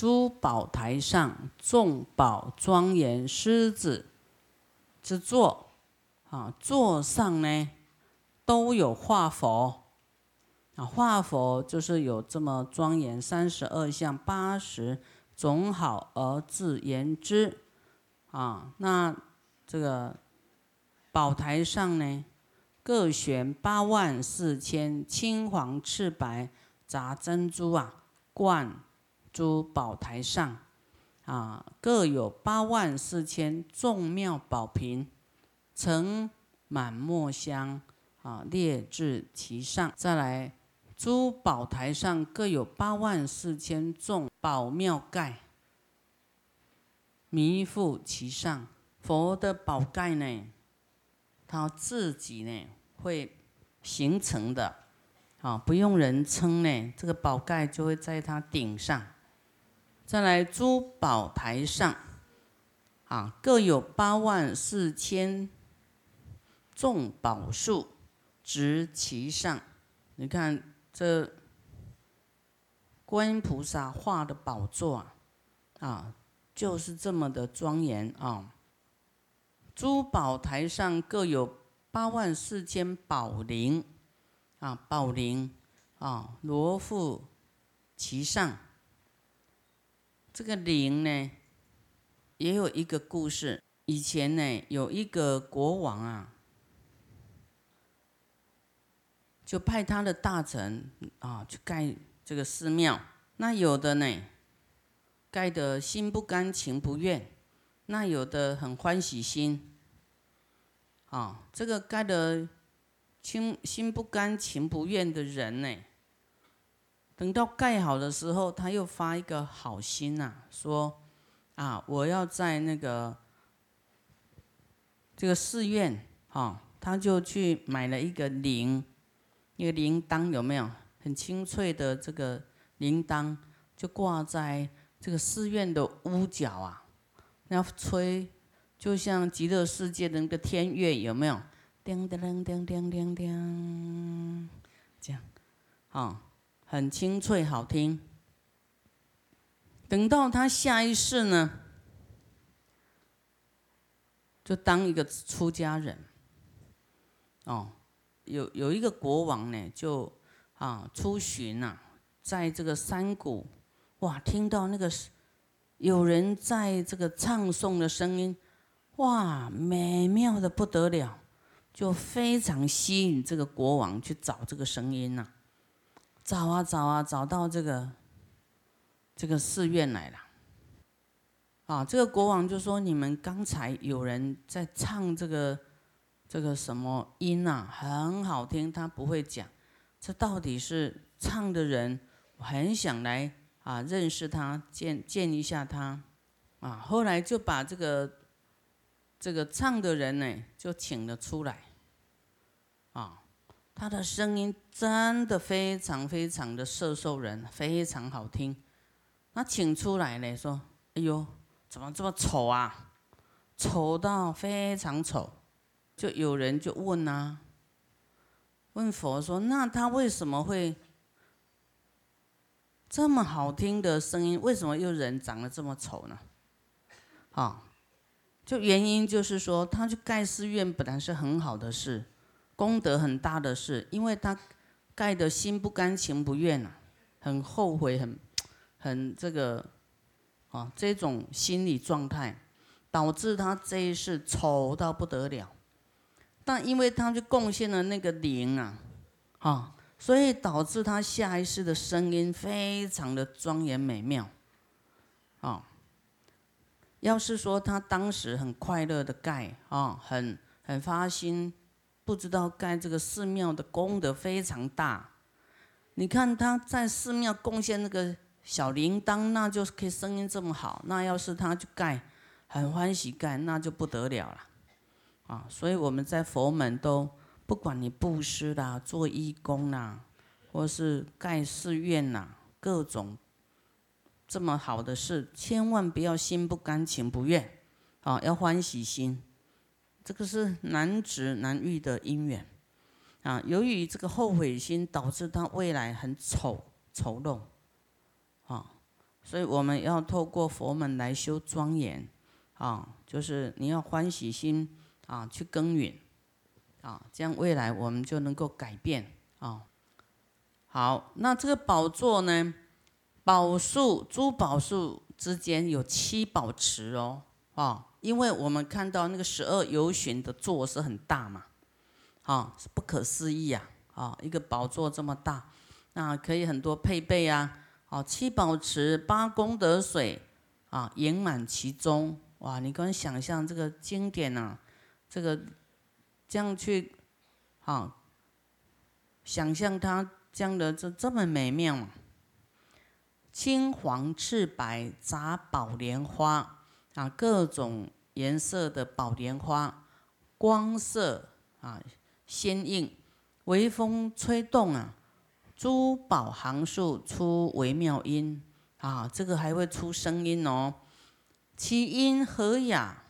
珠宝台上众宝庄严狮子之座，啊，座上呢都有画佛，啊，画佛就是有这么庄严，三十二相八十种好而自言之，啊，那这个宝台上呢，各悬八万四千青黄赤白杂珍珠啊，冠。珠宝台上，啊，各有八万四千众妙宝瓶，盛满墨香，啊，列至其上。再来，珠宝台上各有八万四千众宝妙盖，弥覆其上。佛的宝盖呢，他自己呢会形成的，啊，不用人撑呢，这个宝盖就会在它顶上。再来，珠宝台上，啊，各有八万四千众宝树植其上。你看这观音菩萨画的宝座啊，啊，就是这么的庄严啊。珠宝台上各有八万四千宝铃，啊，宝铃啊，罗覆其上。这个灵呢，也有一个故事。以前呢，有一个国王啊，就派他的大臣啊去盖这个寺庙。那有的呢，盖得心不甘情不愿；那有的很欢喜心。啊，这个盖得心心不甘情不愿的人呢？等到盖好的时候，他又发一个好心呐，说：“啊，我要在那个这个寺院，哈，他就去买了一个铃，一个铃铛，有没有？很清脆的这个铃铛，就挂在这个寺院的屋角啊，要吹，就像极乐世界的那个天乐，有没有？叮叮叮叮叮叮，这样，啊。”很清脆，好听。等到他下一世呢，就当一个出家人。哦，有有一个国王呢，就啊出巡呐，在这个山谷，哇，听到那个有人在这个唱诵的声音，哇，美妙的不得了，就非常吸引这个国王去找这个声音呐。找啊找啊，找到这个这个寺院来了。啊，这个国王就说：“你们刚才有人在唱这个这个什么音啊，很好听。他不会讲，这到底是唱的人？我很想来啊，认识他，见见一下他。啊，后来就把这个这个唱的人呢，就请了出来。啊。”他的声音真的非常非常的摄受人，非常好听。那请出来呢，说：“哎呦，怎么这么丑啊？丑到非常丑。”就有人就问啊，问佛说：“那他为什么会这么好听的声音？为什么又人长得这么丑呢？”啊，就原因就是说，他去盖寺院本来是很好的事。功德很大的事，因为他盖的心不甘情不愿啊，很后悔，很 很这个啊，这种心理状态，导致他这一世丑到不得了。但因为他就贡献了那个灵啊，啊，所以导致他下一世的声音非常的庄严美妙。啊，要是说他当时很快乐的盖啊，很很发心。不知道盖这个寺庙的功德非常大，你看他在寺庙贡献那个小铃铛，那就可以声音这么好。那要是他去盖，很欢喜盖，那就不得了了，啊！所以我们在佛门都不管你布施啦、做义工啦，或是盖寺院呐，各种这么好的事，千万不要心不甘情不愿，啊，要欢喜心。这个是难值难遇的因缘，啊，由于这个后悔心导致他未来很丑丑陋，啊，所以我们要透过佛门来修庄严，啊，就是你要欢喜心啊，去耕耘，啊，这样未来我们就能够改变。啊。好，那这个宝座呢，宝树、珠宝树之间有七宝池哦，哦，因为我们看到那个十二游巡的座是很大嘛，啊，是不可思议啊，啊，一个宝座这么大，那可以很多配备啊。哦，七宝池八功德水啊，盈满其中。哇，你光想象这个经典呐，这个这样去，啊，想象它这样的这这么美妙。青黄赤白杂宝莲花啊，各种颜色的宝莲花，光色啊鲜艳，微风吹动啊。珠宝行数出微妙音啊，这个还会出声音哦。其音和雅，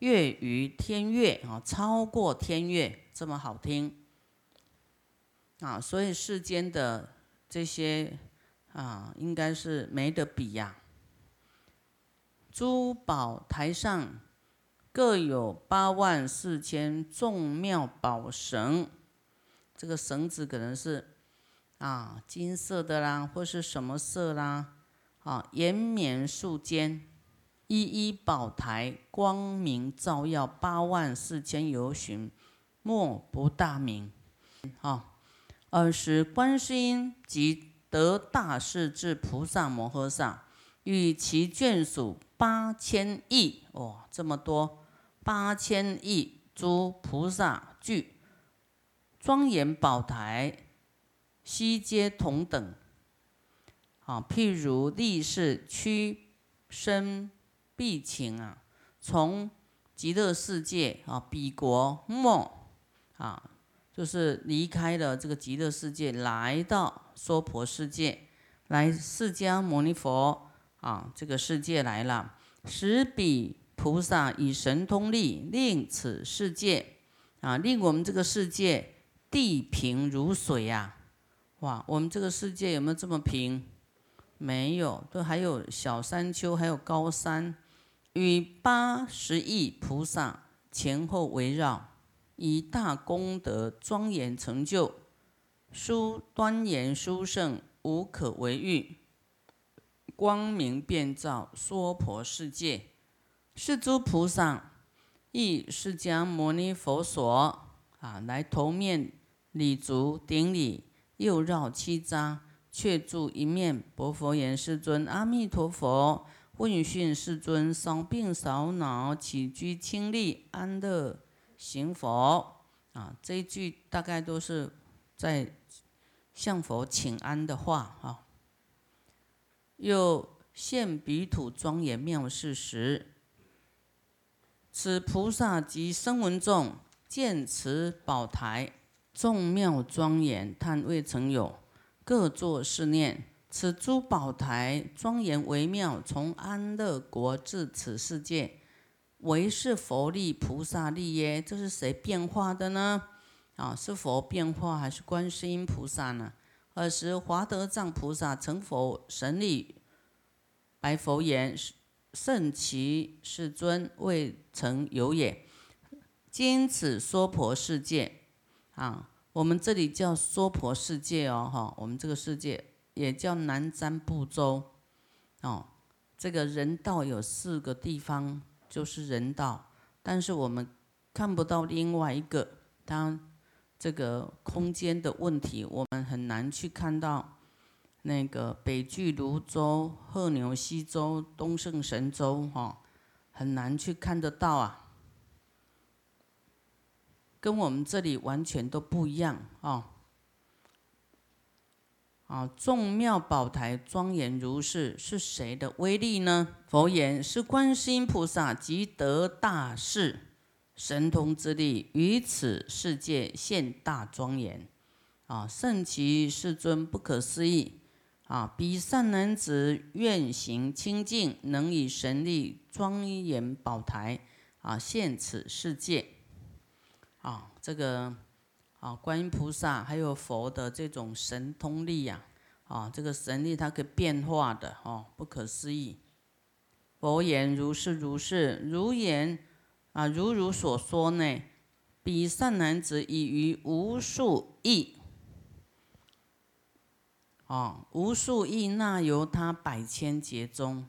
悦于天乐啊，超过天乐这么好听啊。所以世间的这些啊，应该是没得比呀。珠宝台上各有八万四千众妙宝绳，这个绳子可能是。啊，金色的啦，或是什么色啦？啊，延绵树间，一一宝台，光明照耀，八万四千游巡，莫不大明。啊，尔时观世音及得大势至菩萨摩诃萨，与其眷属八千亿，哇，这么多，八千亿诸菩萨聚，庄严宝台。悉皆同等，啊，譬如力士屈身必请啊，从极乐世界啊，彼国末啊，就是离开了这个极乐世界，来到娑婆世界，来释迦牟尼佛啊，这个世界来了，十比菩萨以神通力，令此世界。啊，令我们这个世界地平如水呀。哇，我们这个世界有没有这么平？没有，都还有小山丘，还有高山，与八十亿菩萨前后围绕，以大功德庄严成就，殊端严殊胜，无可为喻，光明遍照娑婆世界，是诸菩萨亦释迦牟尼佛所啊，来头面礼足顶礼。又绕七匝，却住一面。薄佛言：“世尊，阿弥陀佛。问讯世尊，少病少恼，起居清利，安乐行佛。”啊，这一句大概都是在向佛请安的话啊。又现彼土庄严妙事时，此菩萨及声闻众见此宝台。众妙庄严，叹未曾有，各作是念：此珠宝台庄严微妙，从安乐国至此世界，唯是佛力、菩萨力耶？这是谁变化的呢？啊，是佛变化还是观世音菩萨呢？尔时华德藏菩萨成佛神力，白佛言：圣其世尊，未曾有也。今此娑婆世界。啊，我们这里叫娑婆世界哦，哈，我们这个世界也叫南瞻部洲，哦，这个人道有四个地方，就是人道，但是我们看不到另外一个，当这个空间的问题，我们很难去看到那个北俱泸州、鹤牛西州、东胜神州，哈，很难去看得到啊。跟我们这里完全都不一样哦！啊，众妙宝台庄严如是，是谁的威力呢？佛言：是观世音菩萨即得大势，神通之力，于此世界现大庄严。啊，圣其世尊不可思议！啊，彼善男子愿行清净，能以神力庄严宝台，啊，现此世界。啊，这个啊，观音菩萨还有佛的这种神通力呀，啊，这个神力它可以变化的哦，不可思议。佛言如是如是，如言啊，如如所说呢。彼善男子已于无数亿，啊，无数亿那由他百千劫中，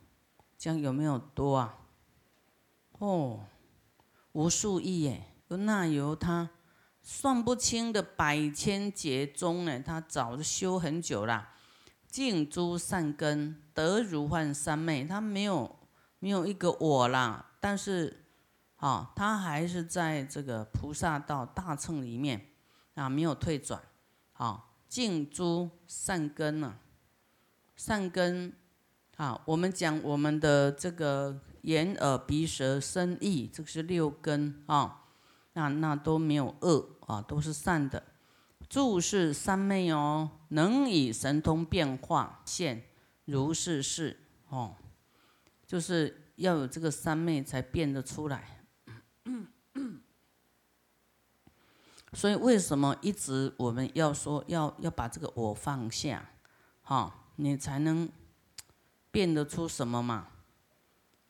这样有没有多啊？哦，无数亿耶，那由他算不清的百千劫中呢，他早就修很久了。净诸善根得如幻三昧，他没有没有一个我啦，但是，啊，他还是在这个菩萨道大乘里面啊，没有退转，啊，净诸善根呢，善根啊，我们讲我们的这个眼耳鼻舌身意，这个是六根啊，那那都没有恶啊，都是善的。注是三昧哦，能以神通变化现如是事哦，就是要有这个三昧才变得出来。所以为什么一直我们要说要要把这个我放下，哈，你才能变得出什么嘛？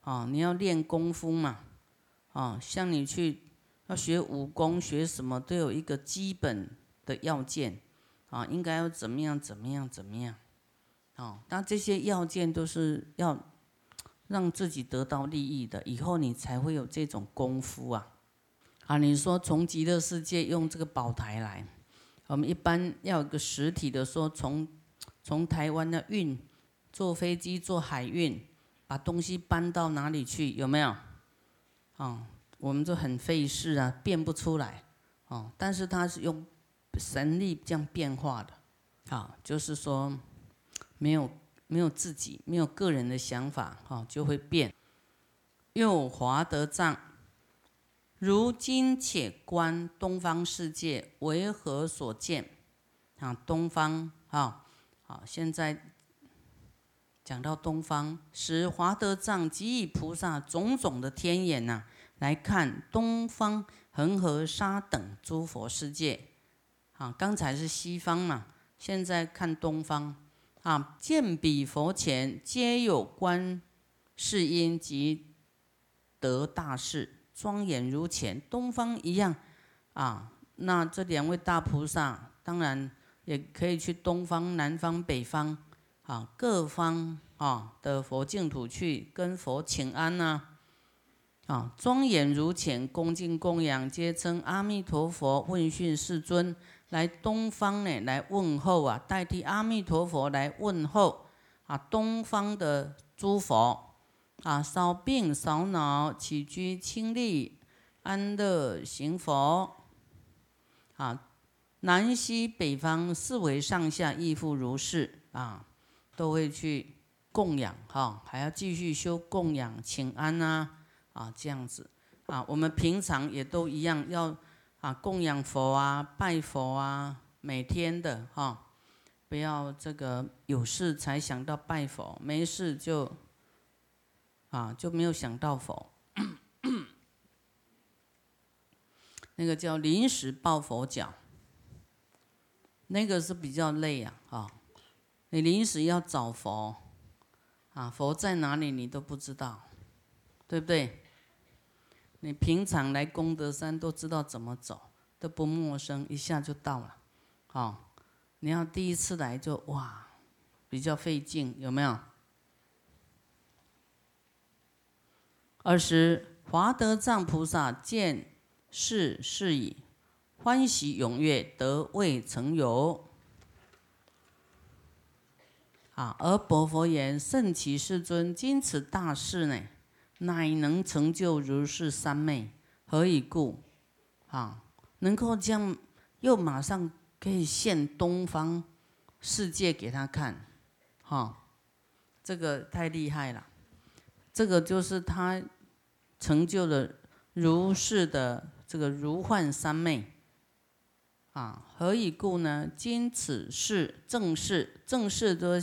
啊，你要练功夫嘛？啊，像你去要学武功学什么都有一个基本。的要件，啊，应该要怎么样？怎么样？怎么样？哦，那这些要件都是要让自己得到利益的，以后你才会有这种功夫啊！啊，你说从极乐世界用这个宝台来，我们一般要有个实体的，说从从台湾的运，坐飞机坐海运，把东西搬到哪里去？有没有？啊，我们就很费事啊，变不出来。哦，但是它是用。神力这样变化的，啊，就是说，没有没有自己，没有个人的想法，哈，就会变。又华德藏，如今且观东方世界为何所见？啊，东方，啊，好，现在讲到东方，使华德藏即以菩萨种种的天眼呐，来看东方恒河沙等诸佛世界。啊，刚才是西方嘛，现在看东方。啊，见彼佛前皆有观世音及得大士，庄严如前，东方一样。啊，那这两位大菩萨，当然也可以去东方、南方、北方，啊，各方啊的佛净土去跟佛请安呐。啊，庄严如前，恭敬供养，皆称阿弥陀佛，问讯世尊。来东方呢，来问候啊，代替阿弥陀佛来问候啊，东方的诸佛啊，少病少恼，起居清利，安乐行佛啊，南西北方四维上下亦复如是啊，都会去供养哈，还要继续修供养请安呐啊，这样子啊，我们平常也都一样要。啊，供养佛啊，拜佛啊，每天的哈，不要这个有事才想到拜佛，没事就啊就没有想到佛。那个叫临时抱佛脚，那个是比较累呀，啊，你临时要找佛，啊，佛在哪里你都不知道，对不对？你平常来功德山都知道怎么走，都不陌生，一下就到了。好，你要第一次来就哇，比较费劲，有没有？二十华德藏菩萨见是是矣，欢喜踊跃，得未曾有。啊，而薄佛言：圣其世尊，今此大事呢？乃能成就如是三昧，何以故？啊，能够这样，又马上可以现东方世界给他看，哈，这个太厉害了。这个就是他成就了如是的这个如幻三昧。啊，何以故呢？今此事正是正是都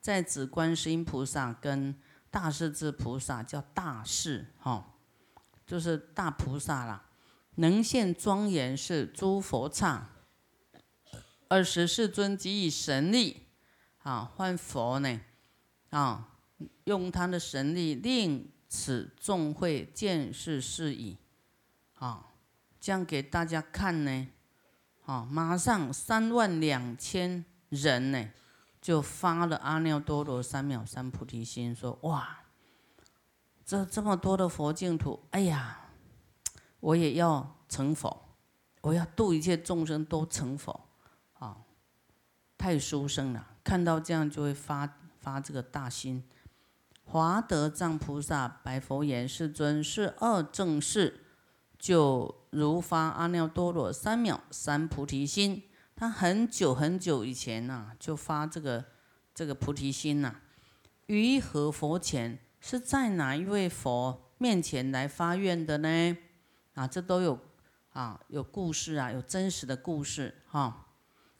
在指观世音菩萨跟。大势至菩萨叫大势，哈，就是大菩萨啦，能现庄严是诸佛刹。二十世尊即以神力，啊，换佛呢，啊，用他的神力令此众会见识是矣，啊，这样给大家看呢，啊，马上三万两千人呢，就发了阿耨多罗三藐三菩提心，说哇，这这么多的佛净土，哎呀，我也要成佛，我要度一切众生都成佛啊。太殊胜了，看到这样就会发发这个大心。华德藏菩萨白佛言：“世尊，是二正士，就如发阿耨多罗三藐三菩提心。他很久很久以前呐，就发这个这个菩提心呐。于何佛前？是在哪一位佛面前来发愿的呢？啊，这都有啊，有故事啊，有真实的故事哈。”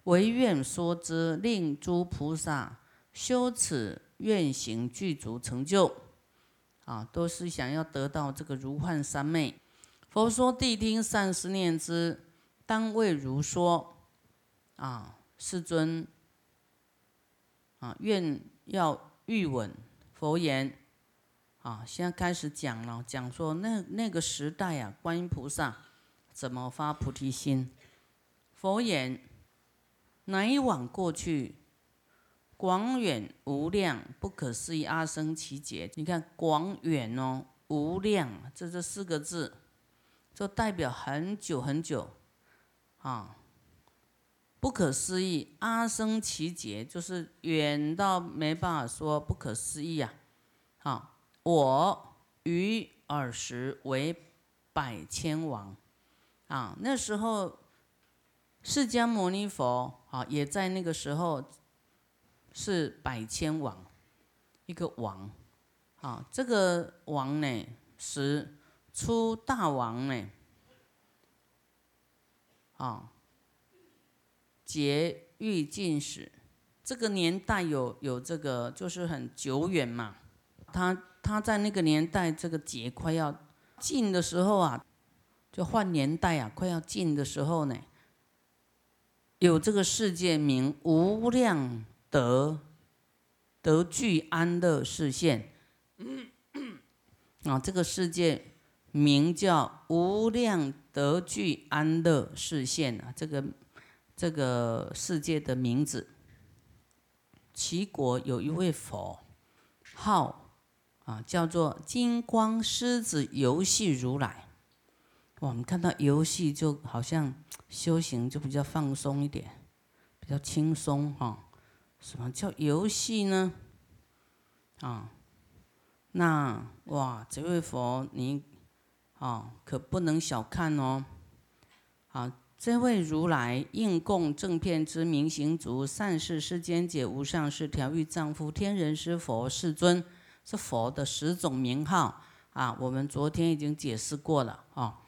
唯愿说之，令诸菩萨修此愿行具足成就，啊，都是想要得到这个如幻三昧。佛说谛听，善思念之，当为如说。啊，世尊，啊，愿要欲闻佛言。啊，现在开始讲了，讲说那那个时代啊，观音菩萨怎么发菩提心？佛言。乃往过去，广远无量不可思议阿僧祇劫。你看广远哦，无量，这这四个字，就代表很久很久啊。不可思议阿僧祇劫，就是远到没办法说不可思议呀。好，我于尔时为百千王啊，那时候。释迦牟尼佛啊，也在那个时候是百千王，一个王，啊，这个王呢是出大王呢，啊，劫欲尽时，这个年代有有这个就是很久远嘛，他他在那个年代这个劫快要尽的时候啊，就换年代啊，快要尽的时候呢。有这个世界名无量德德具安乐视现，啊，这个世界名叫无量德具安乐视现啊，这个这个世界的名字。齐国有一位佛，号啊叫做金光狮子游戏如来。我们看到游戏就好像。修行就比较放松一点，比较轻松哈。什么叫游戏呢？啊，那哇，这位佛你啊，可不能小看哦。啊，这位如来应供正片之明行足，善事世间解无上士调御丈夫天人师佛世尊，是佛的十种名号啊。我们昨天已经解释过了啊。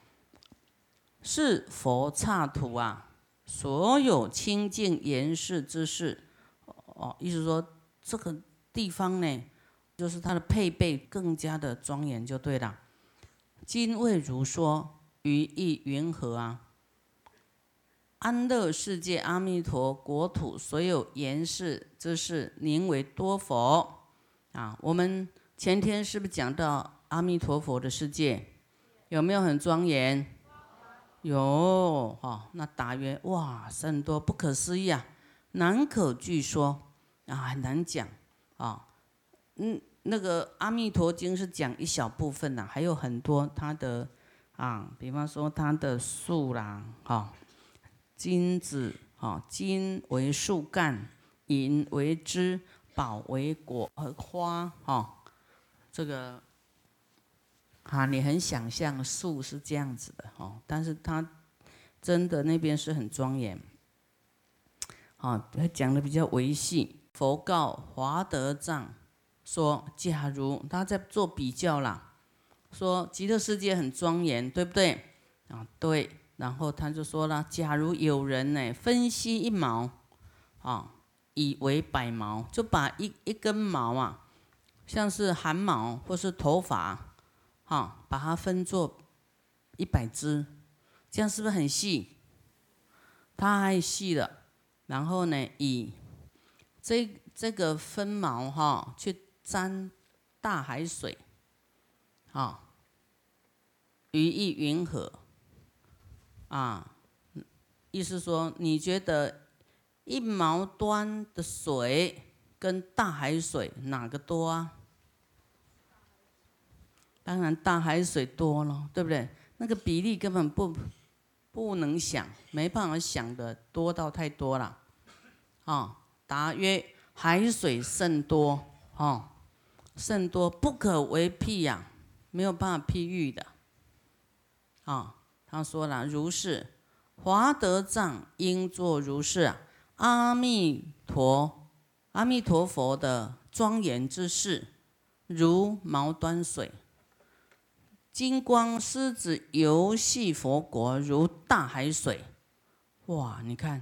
是佛刹土啊，所有清净严饰之事，哦，意思说这个地方呢，就是它的配备更加的庄严就对了。今为如说于意云何啊？安乐世界阿弥陀国土所有严饰之事，宁为多佛啊？我们前天是不是讲到阿弥陀佛的世界，有没有很庄严？有哈，那答曰：哇，甚多不可思议啊，难可据说啊，很难讲啊。嗯，那个《阿弥陀经》是讲一小部分呐，还有很多它的啊，比方说它的树啦，哈，金子哈，金为树干，银为枝，宝为果和花哈，这个。啊，你很想象树是这样子的哦，但是它真的那边是很庄严。啊，他讲的比较维系。佛告华德藏说：“假如他在做比较啦，说极乐世界很庄严，对不对？啊，对。然后他就说了：假如有人呢，分析一毛，啊，以为百毛，就把一一根毛啊，像是汗毛或是头发。”啊，把它分作一百只，这样是不是很细？它还细了。然后呢，以这这个分毛哈去沾大海水，啊，于意云何？啊，意思说你觉得一毛端的水跟大海水哪个多啊？当然大海水多了，对不对？那个比例根本不不能想，没办法想的多到太多了，啊，答曰：海水甚多，哦，甚多不可为譬呀，没有办法譬喻的，啊。他说了：“如是，华德藏应作如是。阿弥陀，阿弥陀佛的庄严之事，如毛端水；金光狮子游戏佛国，如大海水。哇！你看，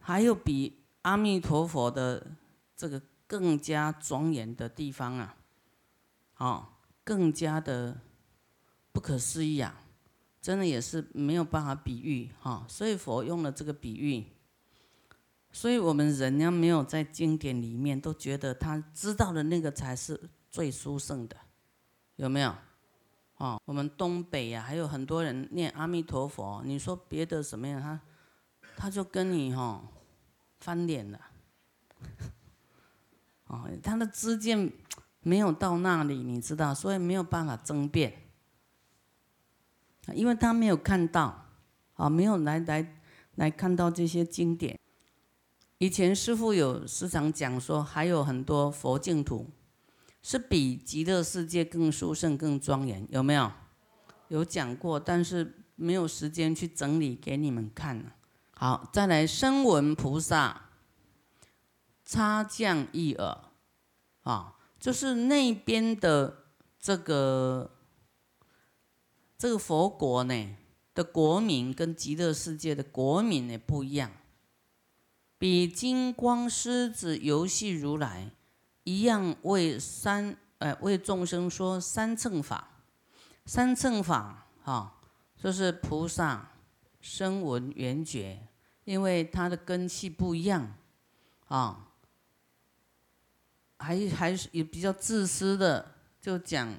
还有比阿弥陀佛的这个更加庄严的地方啊！哦，更加的不可思议啊！”真的也是没有办法比喻哈，所以佛用了这个比喻，所以我们人呢没有在经典里面都觉得他知道的那个才是最殊胜的，有没有？哦，我们东北呀还有很多人念阿弥陀佛，你说别的什么样，他他就跟你哈翻脸了，哦，他的知见没有到那里，你知道，所以没有办法争辩。因为他没有看到，啊，没有来来来看到这些经典。以前师父有时常讲说，还有很多佛净土是比极乐世界更殊胜、更庄严，有没有？有讲过，但是没有时间去整理给你们看好，再来声闻菩萨差降一耳，啊，就是那边的这个。这个佛国呢的国民跟极乐世界的国民呢不一样，比金光狮子游戏如来一样为三呃为众生说三乘法，三乘法哈就是菩萨声闻缘觉，因为他的根器不一样啊，还还是也比较自私的就讲。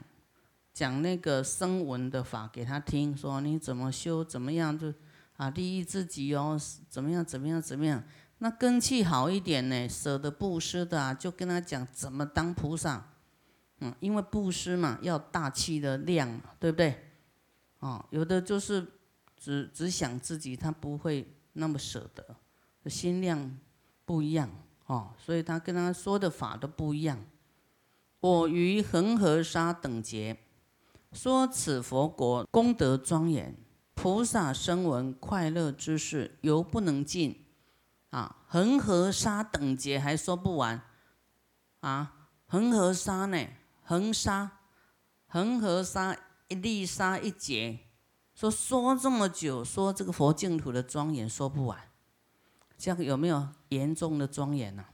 讲那个声闻的法给他听，说你怎么修，怎么样就啊利益自己哦，怎么样怎么样怎么样？那根气好一点呢，舍得布施的啊，就跟他讲怎么当菩萨。嗯，因为布施嘛，要大气的量，对不对？哦，有的就是只只想自己，他不会那么舍得，心量不一样哦，所以他跟他说的法都不一样。我于恒河沙等劫。说此佛国功德庄严，菩萨声闻快乐之事犹不能尽，啊，恒河沙等劫还说不完，啊，恒河沙呢？恒沙，恒河沙一粒沙一劫，说说这么久，说这个佛净土的庄严说不完，这样有没有严重的庄严呢？